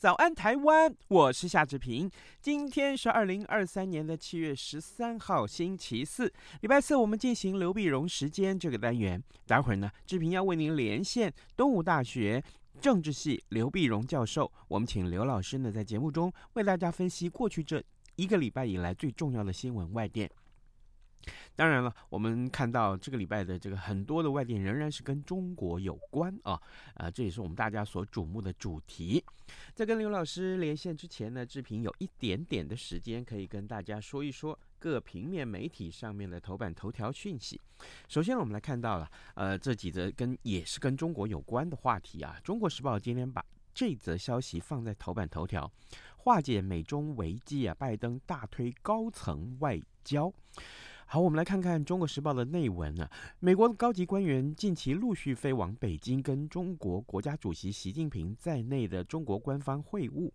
早安台湾，我是夏志平。今天是二零二三年的七月十三号，星期四，礼拜四，我们进行刘碧荣时间这个单元。待会儿呢，志平要为您连线东吴大学政治系刘碧荣教授。我们请刘老师呢，在节目中为大家分析过去这一个礼拜以来最重要的新闻外电。当然了，我们看到这个礼拜的这个很多的外电仍然是跟中国有关啊，啊、呃，这也是我们大家所瞩目的主题。在跟刘老师连线之前呢，志平有一点点的时间可以跟大家说一说各平面媒体上面的头版头条讯息。首先，我们来看到了，呃，这几则跟也是跟中国有关的话题啊，《中国时报》今天把这则消息放在头版头条，化解美中危机啊，拜登大推高层外交。好，我们来看看《中国时报》的内文、啊。美国的高级官员近期陆续飞往北京，跟中国国家主席习近平在内的中国官方会晤。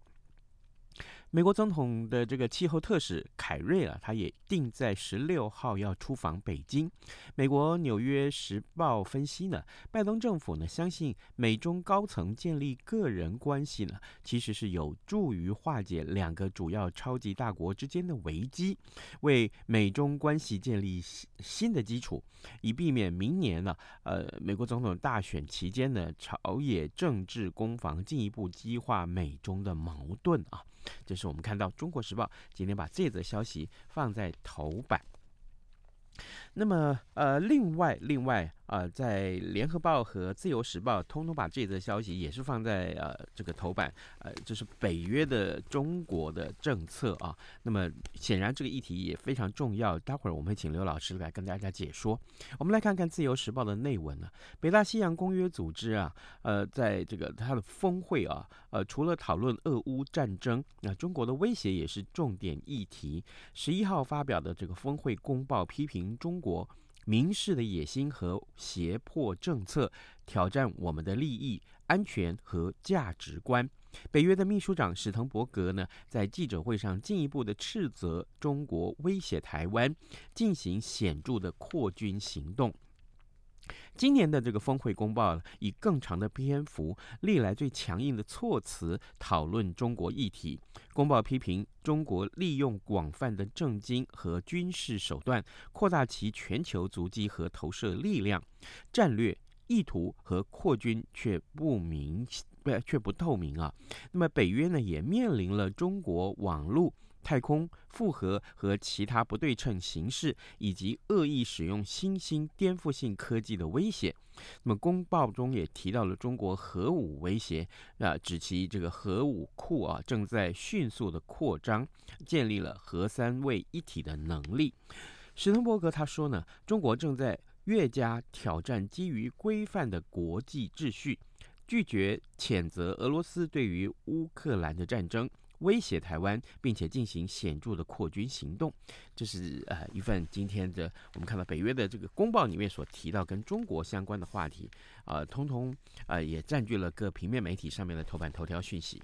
美国总统的这个气候特使凯瑞啊，他也定在十六号要出访北京。美国《纽约时报》分析呢，拜登政府呢相信美中高层建立个人关系呢，其实是有助于化解两个主要超级大国之间的危机，为美中关系建立新的基础，以避免明年呢，呃，美国总统大选期间呢，朝野政治攻防进一步激化美中的矛盾啊。这是我们看到《中国时报》今天把这则消息放在头版。那么，呃，另外，另外。呃，在联合报和自由时报通通把这则消息也是放在呃这个头版，呃，就是北约的中国的政策啊。那么显然这个议题也非常重要，待会儿我们会请刘老师来跟大家解说。我们来看看自由时报的内文呢、北大西洋公约组织啊，呃，在这个它的峰会啊，呃，除了讨论俄乌战争，那、中国的威胁也是重点议题。十一号发表的这个峰会公报批评中国。民事的野心和胁迫政策，挑战我们的利益、安全和价值观。北约的秘书长史滕伯格呢，在记者会上进一步的斥责中国威胁台湾，进行显著的扩军行动。今年的这个峰会公报以更长的篇幅、历来最强硬的措辞讨论中国议题。公报批评中国利用广泛的政经和军事手段，扩大其全球足迹和投射力量，战略意图和扩军却不明，不却不透明啊。那么北约呢，也面临了中国网络。太空复合和其他不对称形式，以及恶意使用新兴颠覆性科技的威胁。那么公报中也提到了中国核武威胁，啊，指其这个核武库啊正在迅速的扩张，建立了核三位一体的能力。史滕伯格他说呢，中国正在越加挑战基于规范的国际秩序，拒绝谴责俄罗斯对于乌克兰的战争。威胁台湾，并且进行显著的扩军行动，这是呃一份今天的我们看到北约的这个公报里面所提到跟中国相关的话题，呃，通通、呃、也占据了各平面媒体上面的头版头条讯息。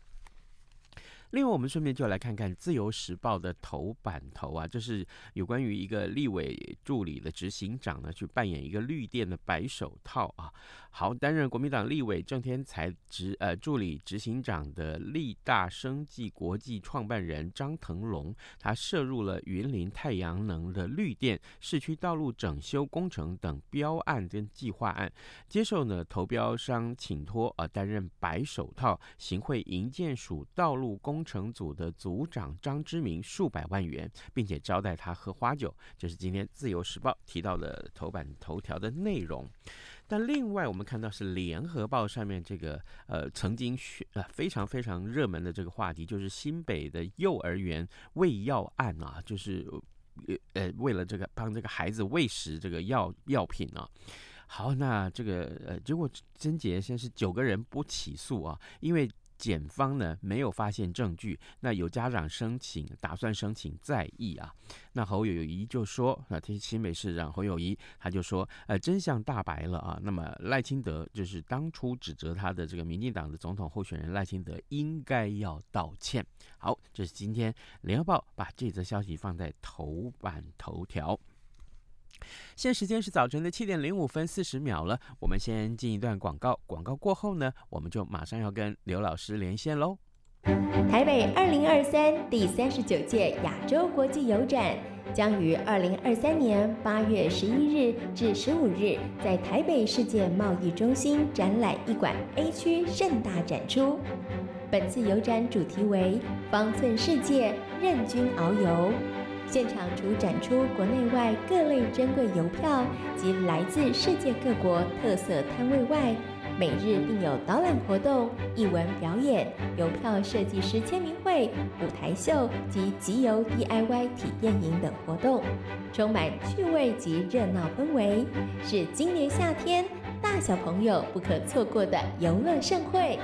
另外，我们顺便就来看看《自由时报》的头版头啊，这是有关于一个立委助理的执行长呢，去扮演一个绿电的白手套啊。好，担任国民党立委郑天才执呃助理执行长的立大生技国际创办人张腾龙，他涉入了云林太阳能的绿电、市区道路整修工程等标案跟计划案，接受呢投标商请托呃担任白手套，行贿营建署道路工。工程组的组长张之明数百万元，并且招待他喝花酒，这是今天《自由时报》提到的头版头条的内容。但另外，我们看到是《联合报》上面这个呃曾经呃非常非常热门的这个话题，就是新北的幼儿园喂药案啊，就是。呃呃，为了这个帮这个孩子喂食这个药药品啊。好，那这个呃，结果贞洁先是九个人不起诉啊，因为。检方呢没有发现证据，那有家长申请，打算申请再议啊。那侯友谊就说，那提新北市长侯友谊他就说，呃，真相大白了啊。那么赖清德就是当初指责他的这个民进党的总统候选人赖清德应该要道歉。好，这是今天联合报把这则消息放在头版头条。现时间是早晨的七点零五分四十秒了，我们先进一段广告，广告过后呢，我们就马上要跟刘老师连线喽。台北二零二三第三十九届亚洲国际邮展将于二零二三年八月十一日至十五日在台北世界贸易中心展览一馆 A 区盛大展出。本次邮展主题为“方寸世界，任君遨游”。现场除展出国内外各类珍贵邮票及来自世界各国特色摊位外，每日并有导览活动、艺文表演、邮票设计师签名会、舞台秀及集邮 DIY 体验营等活动，充满趣味及热闹氛围，是今年夏天大小朋友不可错过的游乐盛会。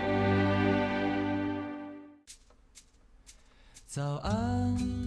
早安。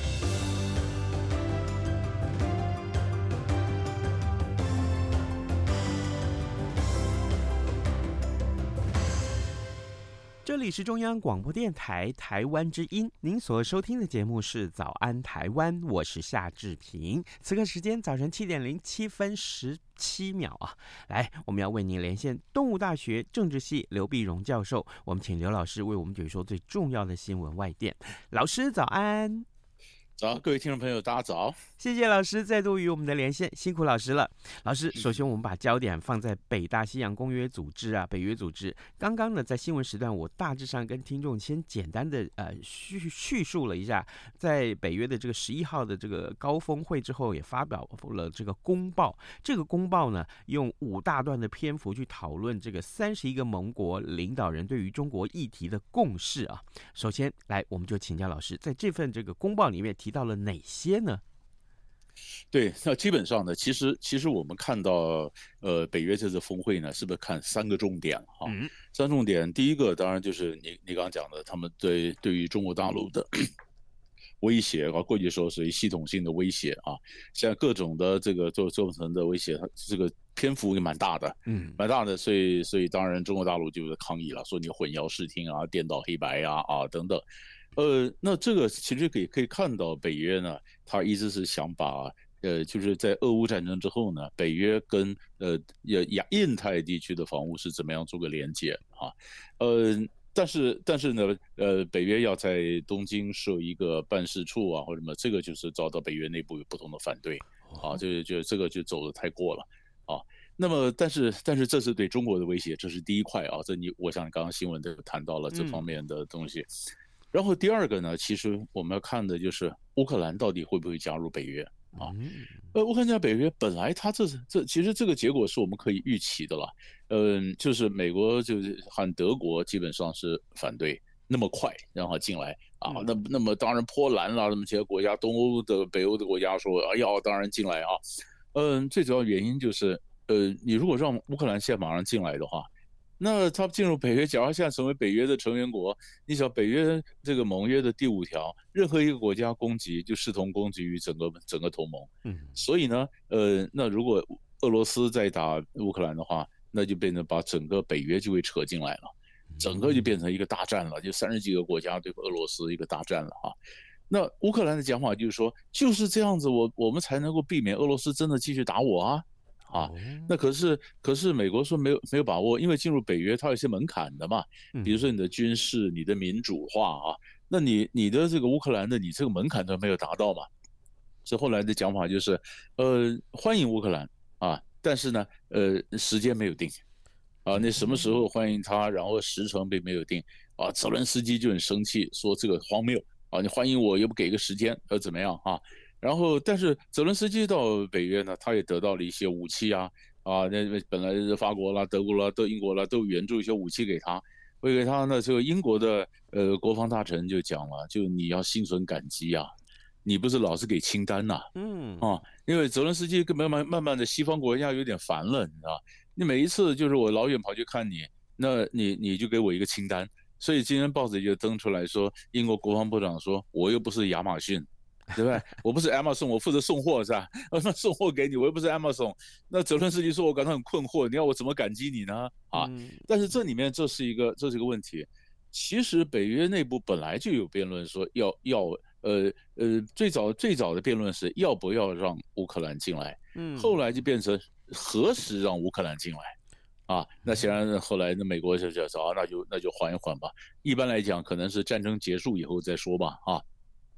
这里是中央广播电台台湾之音，您所收听的节目是《早安台湾》，我是夏志平。此刻时间早晨七点零七分十七秒啊，来，我们要为您连线动物大学政治系刘碧荣教授，我们请刘老师为我们解说最重要的新闻外电。老师早安。早，各位听众朋友，大家早！谢谢老师再度与我们的连线，辛苦老师了。老师，首先我们把焦点放在北大西洋公约组织啊，北约组织。刚刚呢，在新闻时段，我大致上跟听众先简单的呃叙叙述了一下，在北约的这个十一号的这个高峰会之后，也发表了这个公报。这个公报呢，用五大段的篇幅去讨论这个三十一个盟国领导人对于中国议题的共识啊。首先来，我们就请教老师，在这份这个公报里面提。到了哪些呢？对，那基本上呢，其实其实我们看到，呃，北约这次峰会呢，是不是看三个重点哈？嗯、三重点，第一个当然就是你你刚刚讲的，他们对对于中国大陆的 威胁啊，过去说属于系统性的威胁啊，现在各种的这个做做成的威胁，它这个篇幅也蛮大的，嗯，蛮大的，所以所以当然中国大陆就是抗议了，说你混淆视听啊，颠倒黑白啊啊等等。呃，那这个其实可以可以看到，北约呢，他一直是想把，呃，就是在俄乌战争之后呢，北约跟呃亚印太地区的防务是怎么样做个连接啊？呃，但是但是呢，呃，北约要在东京设一个办事处啊，或者什么，这个就是遭到北约内部有不同的反对啊，就就这个就走的太过了啊。那么，但是但是这是对中国的威胁，这是第一块啊。这你我想刚刚新闻都谈到了这方面的东西。嗯然后第二个呢，其实我们要看的就是乌克兰到底会不会加入北约啊？呃，乌克兰加北约本来它这这其实这个结果是我们可以预期的了。嗯，就是美国就是和德国基本上是反对那么快让它进来啊。那那么当然波兰啦，那么其他国家东欧的北欧的国家说哎呀，当然进来啊。嗯，最主要原因就是呃，你如果让乌克兰现在马上进来的话。那他进入北约，假如现在成为北约的成员国，你想北约这个盟约的第五条，任何一个国家攻击就视同攻击于整个整个同盟。嗯，所以呢，呃，那如果俄罗斯在打乌克兰的话，那就变成把整个北约就会扯进来了，整个就变成一个大战了，就三十几个国家对俄罗斯一个大战了哈。那乌克兰的讲法就是说，就是这样子，我我们才能够避免俄罗斯真的继续打我啊。啊，那可是可是美国说没有没有把握，因为进入北约它有些门槛的嘛，比如说你的军事、你的民主化啊，那你你的这个乌克兰的你这个门槛都没有达到嘛，所以后来的讲法就是，呃，欢迎乌克兰啊，但是呢，呃，时间没有定，啊，那什么时候欢迎他？然后时程并没有定。啊，泽伦斯基就很生气，说这个荒谬。啊，你欢迎我又不给个时间，要怎么样啊？然后，但是泽伦斯基到北约呢，他也得到了一些武器啊啊，那本来是法国啦、德国啦、都英国啦都援助一些武器给他，为给他呢，这个英国的呃国防大臣就讲了，就你要心存感激啊，你不是老是给清单呐、啊，嗯啊，因为泽伦斯基慢慢慢慢的西方国家有点烦了，你知道。你每一次就是我老远跑去看你，那你你就给我一个清单，所以今天报纸就登出来说，英国国防部长说，我又不是亚马逊，对不对？我不是 Amazon，我负责送货是吧？那送货给你，我又不是 Amazon。那泽伦斯基说，我感到很困惑，你要我怎么感激你呢？啊，但是这里面这是一个这是一个问题。其实北约内部本来就有辩论说要要呃呃最早最早的辩论是要不要让乌克兰进来，嗯，后来就变成。何时让乌克兰进来？啊，那显然后来那美国就就说啊，那就那就缓一缓吧。一般来讲，可能是战争结束以后再说吧。啊，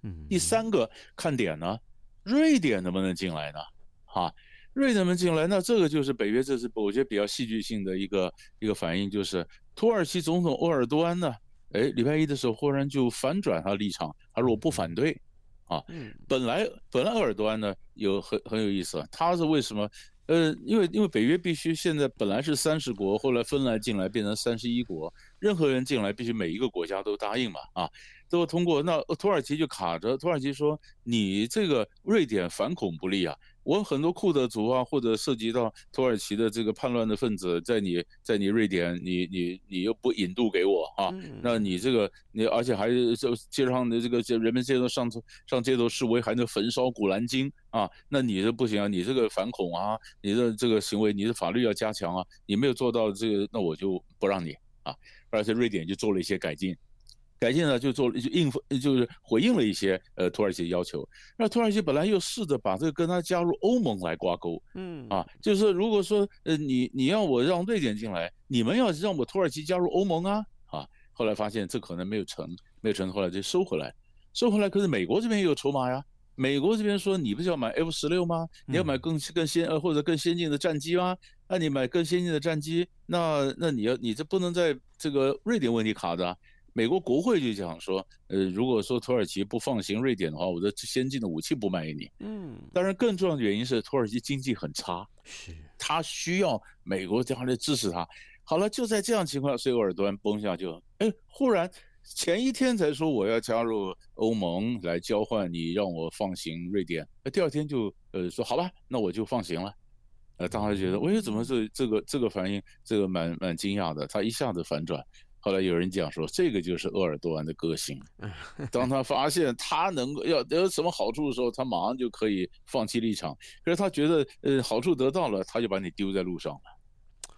嗯。第三个看点呢，瑞典能不能进来呢？啊，瑞典能不能进来？那这个就是北约这次我觉得比较戏剧性的一个一个反应，就是土耳其总统欧尔多安呢，哎，礼拜一的时候忽然就反转他立场，他说我不反对。啊，本来本来欧尔多安呢有很很有意思，他是为什么？呃，因为因为北约必须现在本来是三十国，后来芬兰进来变成三十一国，任何人进来必须每一个国家都答应嘛，啊，都要通过。那土耳其就卡着，土耳其说你这个瑞典反恐不力啊。我很多库德族啊，或者涉及到土耳其的这个叛乱的分子，在你，在你瑞典，你你你又不引渡给我啊？那你这个你，而且还就街上的这个人们街头上上街头示威，还能焚烧古兰经啊？那你这不行啊！你这个反恐啊，你的这个行为，你的法律要加强啊！你没有做到这个，那我就不让你啊！而且瑞典就做了一些改进。改进呢，就做就应付，就是回应了一些呃土耳其的要求。那土耳其本来又试着把这个跟他加入欧盟来挂钩，嗯啊，就是如果说呃你你要我让瑞典进来，你们要让我土耳其加入欧盟啊啊，后来发现这可能没有成，没有成，后来就收回来，收回来。可是美国这边也有筹码呀，美国这边说你不是要买 F 十六吗？你要买更更先呃或者更先进的战机吗？那你买更先进的战机，那那你要你这不能在这个瑞典问题卡着啊。美国国会就讲说，呃，如果说土耳其不放行瑞典的话，我的先进的武器不卖给你。嗯，当然更重要的原因是土耳其经济很差，是，他需要美国这样来支持他。好了，就在这样情况下，所以鄂尔多安崩下就，哎，忽然前一天才说我要加入欧盟来交换你让我放行瑞典，那第二天就呃说好吧，那我就放行了。呃，大家觉得，我说怎么这这个这个反应，这个蛮蛮惊讶的，他一下子反转。后来有人讲说，这个就是鄂尔多安的个性。当他发现他能够要得什么好处的时候，他马上就可以放弃立场。可是他觉得，呃，好处得到了，他就把你丢在路上了。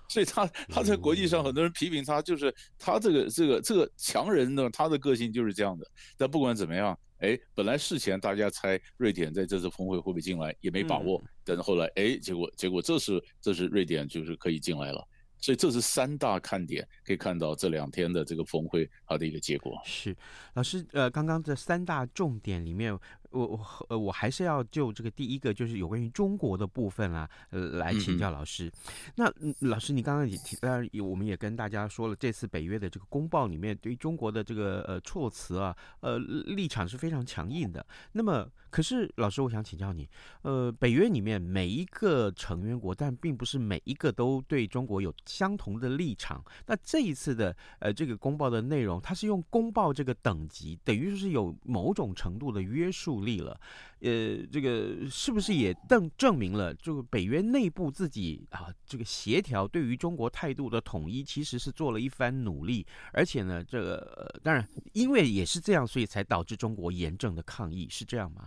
所以他他在国际上很多人批评他，就是他这个这个这个强人呢，他的个性就是这样的。但不管怎么样，哎，本来事前大家猜瑞典在这次峰会会不会进来，也没把握。但是后来，哎，结果结果这是这是瑞典就是可以进来了。所以这是三大看点，可以看到这两天的这个峰会它的一个结果。是，老师，呃，刚刚这三大重点里面。我我呃，我还是要就这个第一个，就是有关于中国的部分啊，呃，来请教老师。嗯、那老师，你刚刚也提，当然我们也跟大家说了，这次北约的这个公报里面，对于中国的这个呃措辞啊，呃立场是非常强硬的。那么，可是老师，我想请教你，呃，北约里面每一个成员国，但并不是每一个都对中国有相同的立场。那这一次的呃这个公报的内容，它是用公报这个等级，等于说是有某种程度的约束力了，呃，这个是不是也证证明了，这个北约内部自己啊，这个协调对于中国态度的统一，其实是做了一番努力，而且呢，这个、呃、当然因为也是这样，所以才导致中国严正的抗议，是这样吗？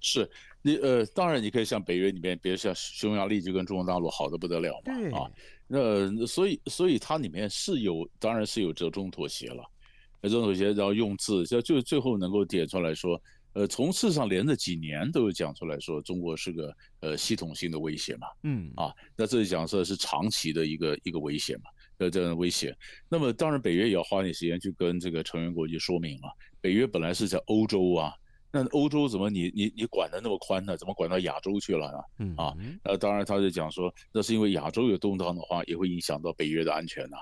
是你呃，当然你可以像北约里面，比如像匈牙利就跟中国大陆好的不得了嘛，啊，那所以所以它里面是有，当然是有折中妥协了。这种妥协，然后用字，就就最后能够点出来说，呃，从事实上连着几年都有讲出来说，中国是个呃系统性的威胁嘛，嗯啊，那这里讲说是长期的一个一个威胁嘛，呃这样的威胁。那么当然北约也要花点时间去跟这个成员国去说明啊，北约本来是在欧洲啊，那欧洲怎么你你你管的那么宽呢？怎么管到亚洲去了呢？嗯啊，那当然他就讲说，那是因为亚洲有动荡的话，也会影响到北约的安全呐。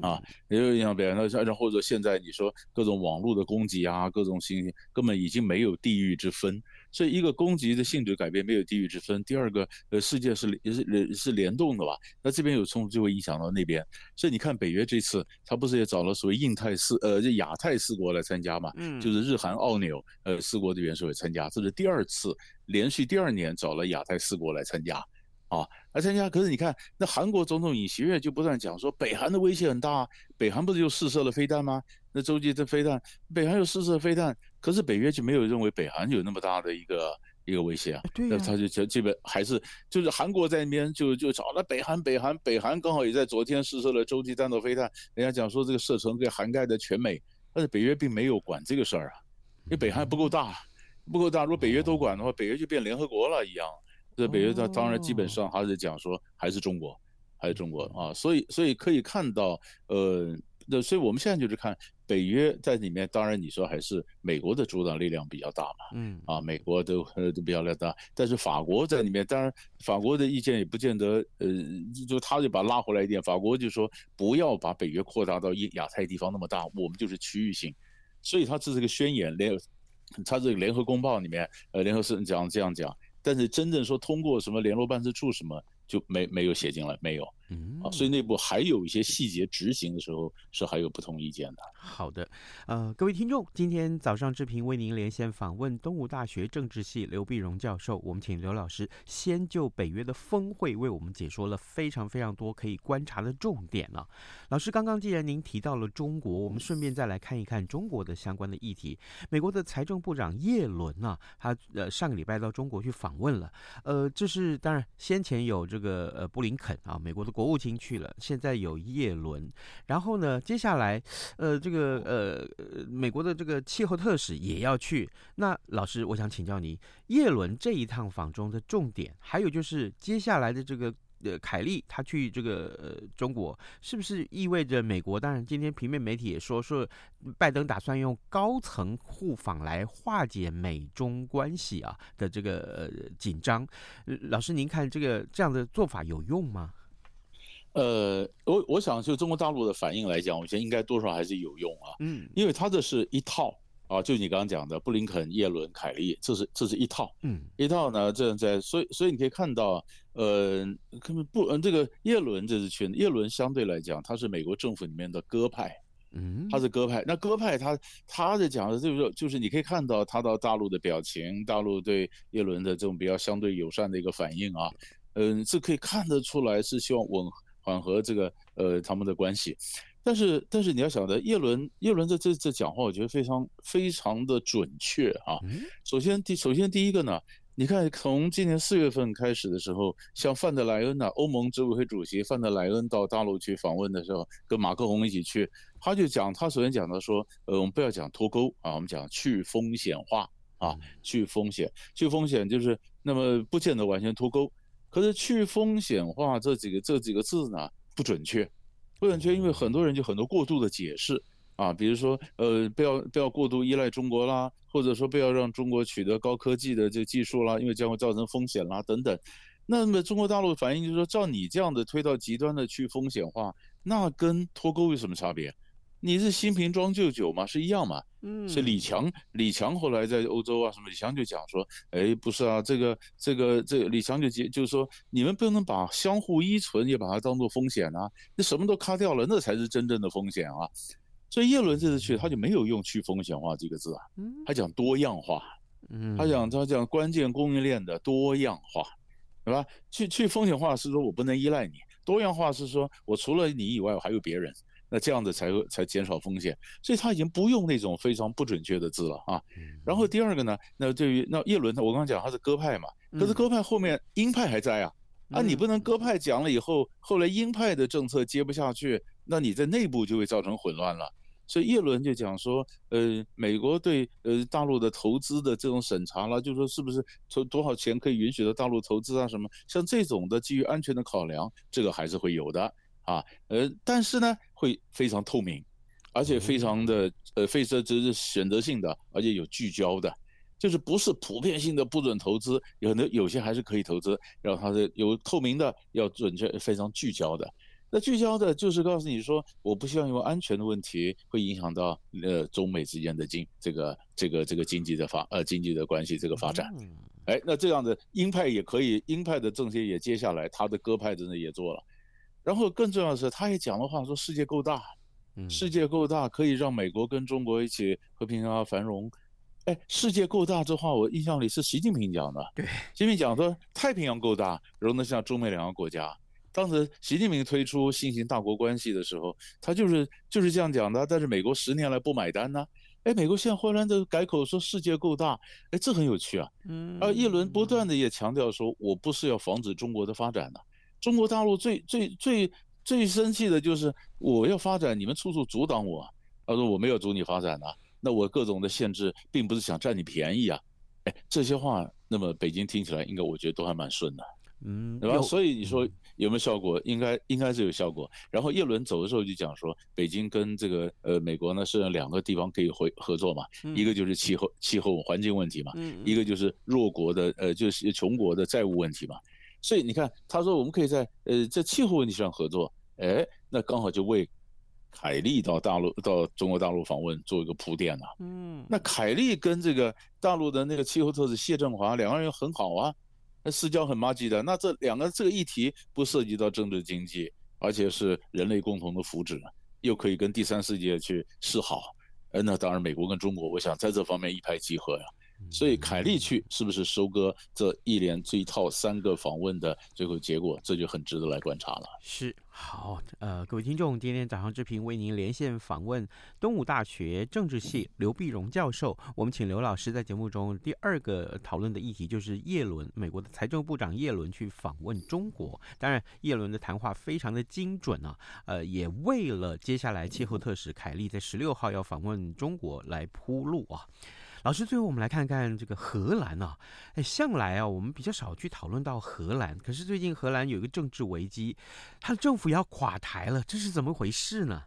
啊，也有影响别人。那然后或者现在你说各种网络的攻击啊，各种信息根本已经没有地域之分。所以一个攻击的性质改变没有地域之分。第二个，呃，世界是也是是联动的吧？那这边有冲突就会影响到那边。所以你看北约这次，他不是也找了所谓印太四呃这亚太四国来参加嘛？嗯，就是日韩澳纽呃四国的元首也参加，这是第二次连续第二年找了亚太四国来参加。啊，来参加，可是你看，那韩国总统尹锡悦就不断讲说，北韩的威胁很大，北韩不是又试射了飞弹吗？那洲际这飞弹，北韩又试射飞弹，可是北约就没有认为北韩有那么大的一个一个威胁啊。对，那他就基基本还是就是韩国在那边就就找了北韩，北韩北韩刚好也在昨天试射了洲际弹道飞弹，人家讲说这个射程可以涵盖的全美，但是北约并没有管这个事儿啊，因为北韩不够大，不够大，如果北约都管的话，北约就变联合国了一样。这北约它当然基本上还是讲说还是中国，还是中国啊，所以所以可以看到，呃，那所以我们现在就是看北约在里面，当然你说还是美国的主导力量比较大嘛，嗯，啊，美国都呃都比较大，但是法国在里面，当然法国的意见也不见得，呃，就他就把拉回来一点，法国就说不要把北约扩大到亚亚太地方那么大，我们就是区域性，所以他这是个宣言联，他这个联合公报里面，呃，联合声讲这样讲。但是真正说通过什么联络办事处什么就没没有写进来，没有。嗯，啊，所以内部还有一些细节执行的时候是还有不同意见的。好的，呃，各位听众，今天早上志平为您连线访问东吴大学政治系刘碧荣教授，我们请刘老师先就北约的峰会为我们解说了非常非常多可以观察的重点了。老师，刚刚既然您提到了中国，我们顺便再来看一看中国的相关的议题。美国的财政部长叶伦啊，他呃上个礼拜到中国去访问了，呃，这是当然先前有这个呃布林肯啊，美国的。国务卿去了，现在有叶伦，然后呢，接下来，呃，这个呃，美国的这个气候特使也要去。那老师，我想请教你，叶伦这一趟访中的重点，还有就是接下来的这个呃，凯利他去这个呃中国，是不是意味着美国？当然，今天平面媒体也说说，拜登打算用高层互访来化解美中关系啊的这个呃紧张。老师，您看这个这样的做法有用吗？呃，我我想就中国大陆的反应来讲，我觉得应该多少还是有用啊。嗯，因为他这是一套啊，就你刚刚讲的布林肯、耶伦、凯利，这是这是一套。嗯，一套呢，这样在，所以所以你可以看到，呃，根本不，嗯，这个耶伦这是去，叶伦相对来讲，他是美国政府里面的鸽派。嗯，他是鸽派。那鸽派他他的讲的就是就是你可以看到他到大陆的表情，大陆对叶伦的这种比较相对友善的一个反应啊，嗯，这可以看得出来是希望稳。缓和这个呃他们的关系，但是但是你要晓得耶伦耶伦这这这讲话，我觉得非常非常的准确啊。首先第首先第一个呢，你看从今年四月份开始的时候，像范德莱恩呐，欧盟执委会主席范德莱恩到大陆去访问的时候，跟马克宏一起去，他就讲他首先讲到说，呃我们不要讲脱钩啊，我们讲去风险化啊，去风险去风险就是那么不见得完全脱钩。可是去风险化这几个这几个字呢，不准确，不准确，因为很多人就很多过度的解释啊，比如说呃不要不要过度依赖中国啦，或者说不要让中国取得高科技的这技术啦，因为将会造成风险啦等等。那么中国大陆反应就是说，照你这样的推到极端的去风险化，那跟脱钩有什么差别？你是新瓶装旧酒嘛，是一样嘛？嗯，所以李强，李强后来在欧洲啊什么，李强就讲说，哎，不是啊，这个这个这个，李强就接就是说，你们不能把相互依存也把它当做风险啊，那什么都卡掉了，那才是真正的风险啊。所以叶伦这次去，他就没有用去风险化这个字啊，他讲多样化，嗯，他讲他讲关键供应链的多样化，对吧？去去风险化是说我不能依赖你，多样化是说我除了你以外我还有别人。那这样子才会才减少风险，所以他已经不用那种非常不准确的字了啊。然后第二个呢，那对于那叶伦，我刚刚讲他是鸽派嘛，可是鸽派后面鹰派还在啊，啊你不能鸽派讲了以后，后来鹰派的政策接不下去，那你在内部就会造成混乱了。所以叶伦就讲说，呃，美国对呃大陆的投资的这种审查了，就是说是不是投多少钱可以允许到大陆投资啊什么，像这种的基于安全的考量，这个还是会有的。啊，呃，但是呢，会非常透明，而且非常的，呃，非这这是选择性的，而且有聚焦的，就是不是普遍性的不准投资，有的有些还是可以投资，然后它是有透明的，要准确非常聚焦的。那聚焦的就是告诉你说，我不希望因为安全的问题会影响到呃中美之间的经这个这个这个经济的发呃经济的关系这个发展。哎，那这样的鹰派也可以，鹰派的政协也接下来，他的鸽派真的也做了。然后更重要的是，他也讲了话，说世界够大，世界够大，可以让美国跟中国一起和平啊繁荣。哎，世界够大这话，我印象里是习近平讲的。对，习近平讲说太平洋够大，容得下中美两个国家。当时习近平推出新型大国关系的时候，他就是就是这样讲的。但是美国十年来不买单呢。哎，美国现在忽然的改口说世界够大，哎，这很有趣啊。嗯。而叶伦不断的也强调说，我不是要防止中国的发展的。中国大陆最最最最生气的就是我要发展，你们处处阻挡我。他说我没有阻你发展呐，那我各种的限制并不是想占你便宜啊。哎，这些话，那么北京听起来应该我觉得都还蛮顺的。嗯，对吧？所以你说有没有效果？应该应该是有效果。然后叶伦走的时候就讲说，北京跟这个呃美国呢是两个地方可以合合作嘛，一个就是气候气候环境问题嘛，一个就是弱国的呃就是穷国的债务问题嘛。所以你看，他说我们可以在呃在气候问题上合作，哎，那刚好就为凯利到大陆到中国大陆访问做一个铺垫了。嗯，那凯利跟这个大陆的那个气候特使谢振华两个人很好啊。那私交很麻吉的，那这两个这个议题不涉及到政治经济，而且是人类共同的福祉，又可以跟第三世界去示好，呃，那当然美国跟中国，我想在这方面一拍即合呀。所以凯利去是不是收割这一连这一套三个访问的最后结果，这就很值得来观察了。是。好，呃，各位听众，今天早上之平为您连线访问东吴大学政治系刘碧荣教授。我们请刘老师在节目中第二个讨论的议题就是叶伦，美国的财政部长叶伦去访问中国。当然，叶伦的谈话非常的精准啊，呃，也为了接下来气候特使凯利在十六号要访问中国来铺路啊。老师，最后我们来看看这个荷兰啊，哎，向来啊，我们比较少去讨论到荷兰，可是最近荷兰有一个政治危机，他的政府要垮台了，这是怎么回事呢？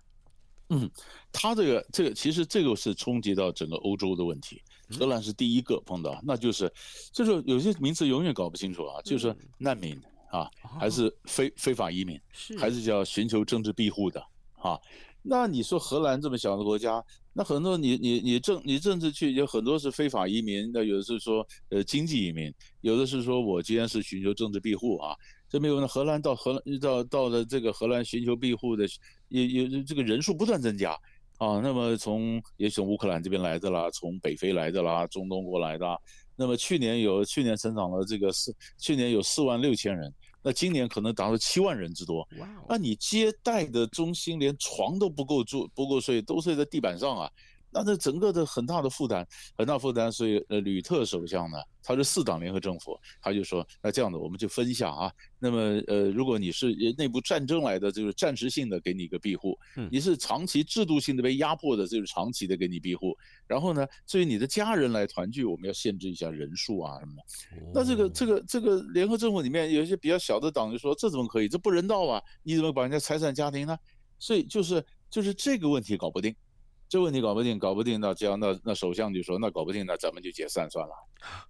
嗯，他这个这个其实这个是冲击到整个欧洲的问题，荷兰是第一个碰到，那就是就是有些名词永远搞不清楚啊，就是难民啊，还是非非法移民，还是叫寻求政治庇护的啊？那你说荷兰这么小的国家？那很多你你你政你政治去有很多是非法移民，那有的是说呃经济移民，有的是说我既然是寻求政治庇护啊，这没有呢。荷兰到荷兰到到了这个荷兰寻求庇护的也也这个人数不断增加啊。那么从也从乌克兰这边来的啦，从北非来的啦，中东过来的。那么去年有去年增长了这个四去年有四万六千人。那今年可能达到七万人之多，那你接待的中心连床都不够住，不够睡，都睡在地板上啊。那这整个的很大的负担，很大负担，所以呃，吕特首相呢，他是四党联合政府，他就说，那这样子我们就分一下啊。那么呃，如果你是内部战争来的，就是暂时性的给你一个庇护；你是长期制度性的被压迫的，就是长期的给你庇护。然后呢，至于你的家人来团聚，我们要限制一下人数啊什么的。那这个这个这个联合政府里面有一些比较小的党就说，这怎么可以？这不人道啊！你怎么把人家财产家庭呢？所以就是就是这个问题搞不定。这问题搞不定，搞不定，那这样，那那首相就说，那搞不定，那咱们就解散算了，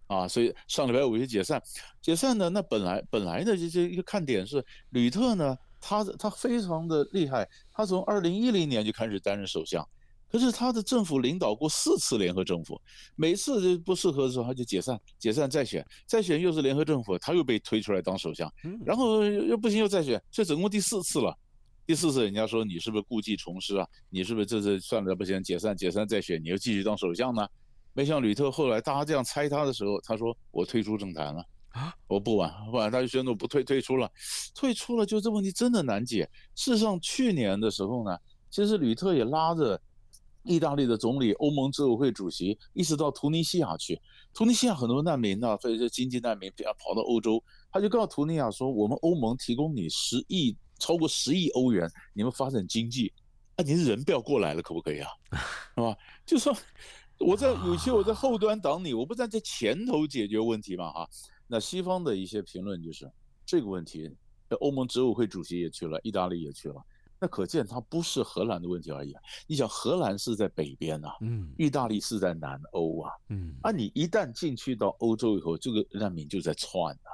啊，所以上礼拜五就解散，解散呢，那本来本来的这这一个看点是吕特呢，他他非常的厉害，他从二零一零年就开始担任首相，可是他的政府领导过四次联合政府，每次就不适合的时候他就解散，解散再选，再选又是联合政府，他又被推出来当首相，然后又不行又再选，这总共第四次了。第四次，人家说你是不是故技重施啊？你是不是这次算了不行，解散解散再选，你又继续当首相呢？没想吕特后来大家这样猜他的时候，他说我退出政坛了啊！我不玩不玩，他就宣布不退退出了，退出了就这问题真的难解。事实上，去年的时候呢，其实吕特也拉着意大利的总理、欧盟执委会主席一直到突尼西亚去。突尼西亚很多难民呢，所以说经济难民要跑到欧洲，他就告诉突尼亚说，我们欧盟提供你十亿。超过十亿欧元，你们发展经济，啊、你是人不要过来了，可不可以啊？是吧？就说我在有些我在后端挡你，我不在这前头解决问题嘛？哈，那西方的一些评论就是这个问题，欧盟执委会主席也去了，意大利也去了，那可见它不是荷兰的问题而已啊。你想，荷兰是在北边啊，嗯，意大利是在南欧啊，嗯，啊，你一旦进去到欧洲以后，这个难民就在窜啊。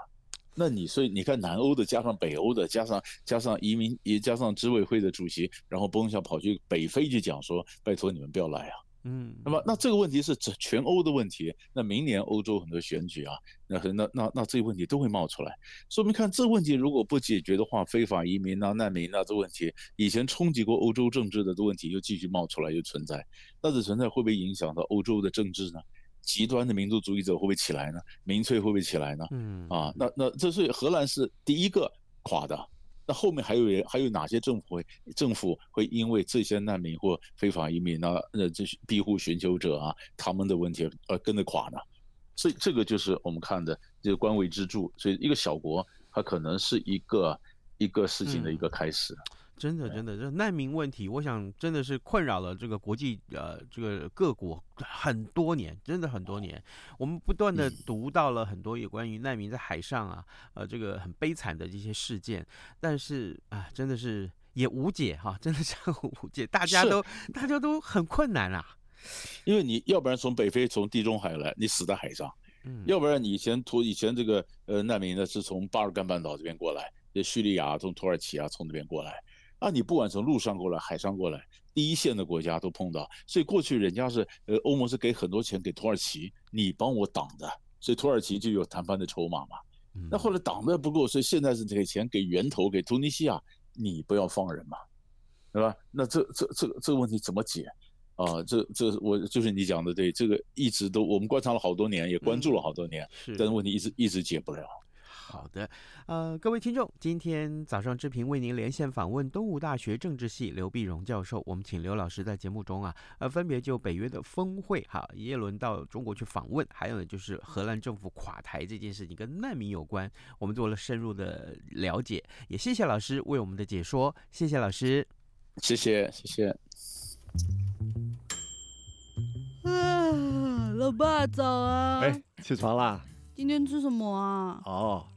那你所以你看，南欧的加上北欧的，加上加上移民，也加上执委会的主席，然后蹦一下跑去北非去讲说，拜托你们不要来啊。嗯，那么那这个问题是整全欧的问题。那明年欧洲很多选举啊，那那那那这些问题都会冒出来。说明看这问题如果不解决的话，非法移民啊、难民啊这问题，以前冲击过欧洲政治的这问题又继续冒出来，又存在。那这存在会不会影响到欧洲的政治呢？极端的民族主义者会不会起来呢？民粹会不会起来呢？嗯啊，那那这是荷兰是第一个垮的。那后面还有人，还有哪些政府会政府会因为这些难民或非法移民呢，呃，这些庇护寻求者啊，他们的问题而跟着垮呢？所以这个就是我们看的这个官为支柱，所以一个小国它可能是一个一个事情的一个开始。嗯真的，真的，这难民问题，我想真的是困扰了这个国际呃这个各国很多年，真的很多年。我们不断的读到了很多有关于难民在海上啊，呃，这个很悲惨的这些事件，但是啊，真的是也无解哈，真的是无解，大家都大家都很困难啊。因为你要不然从北非从地中海来，你死在海上；嗯，要不然你以前土以前这个呃难民呢是从巴尔干半岛这边过来，这叙利亚从土耳其啊从那边过来。那你不管从陆上过来，海上过来，第一线的国家都碰到，所以过去人家是呃欧盟是给很多钱给土耳其，你帮我挡的，所以土耳其就有谈判的筹码嘛。那后来挡的不够，所以现在是给钱给源头给突尼西亚，你不要放人嘛，对吧？那这这这个这个问题怎么解啊？这这我就是你讲的对，这个一直都我们观察了好多年，也关注了好多年，嗯、但是问题一直一直解不了。好的，呃，各位听众，今天早上志平为您连线访问东吴大学政治系刘碧荣教授。我们请刘老师在节目中啊，呃，分别就北约的峰会哈，耶伦到中国去访问，还有呢就是荷兰政府垮台这件事情跟难民有关，我们做了深入的了解。也谢谢老师为我们的解说，谢谢老师，谢谢谢谢。啊，老爸早啊！哎，起床啦！今天吃什么啊？哦。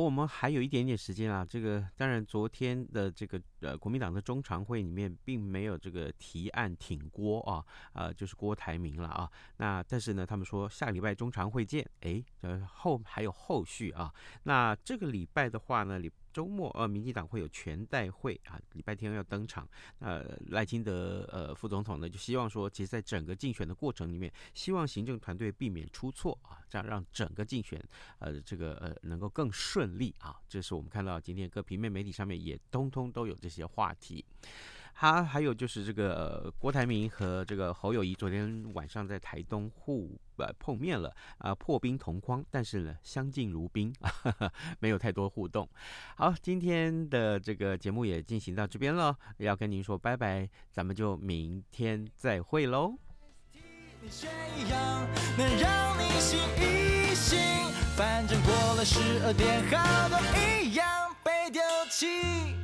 我们还有一点点时间啊，这个当然昨天的这个呃国民党的中常会里面并没有这个提案挺郭啊，呃就是郭台铭了啊。那但是呢，他们说下礼拜中常会见，哎，呃后还有后续啊。那这个礼拜的话呢，礼。周末，呃，民进党会有全代会啊，礼拜天要登场。呃，赖清德呃副总统呢，就希望说，其实在整个竞选的过程里面，希望行政团队避免出错啊，这样让整个竞选呃这个呃能够更顺利啊。这是我们看到今天各平面媒体上面也通通都有这些话题。他还有就是这个、呃、郭台铭和这个侯友谊昨天晚上在台东互呃碰面了啊、呃，破冰同框，但是呢相敬如宾，呵 呵没有太多互动。好，今天的这个节目也进行到这边了，要跟您说拜拜，咱们就明天再会喽。你却一样能让你醒一醒，反正过了十二点，好都一样被丢弃。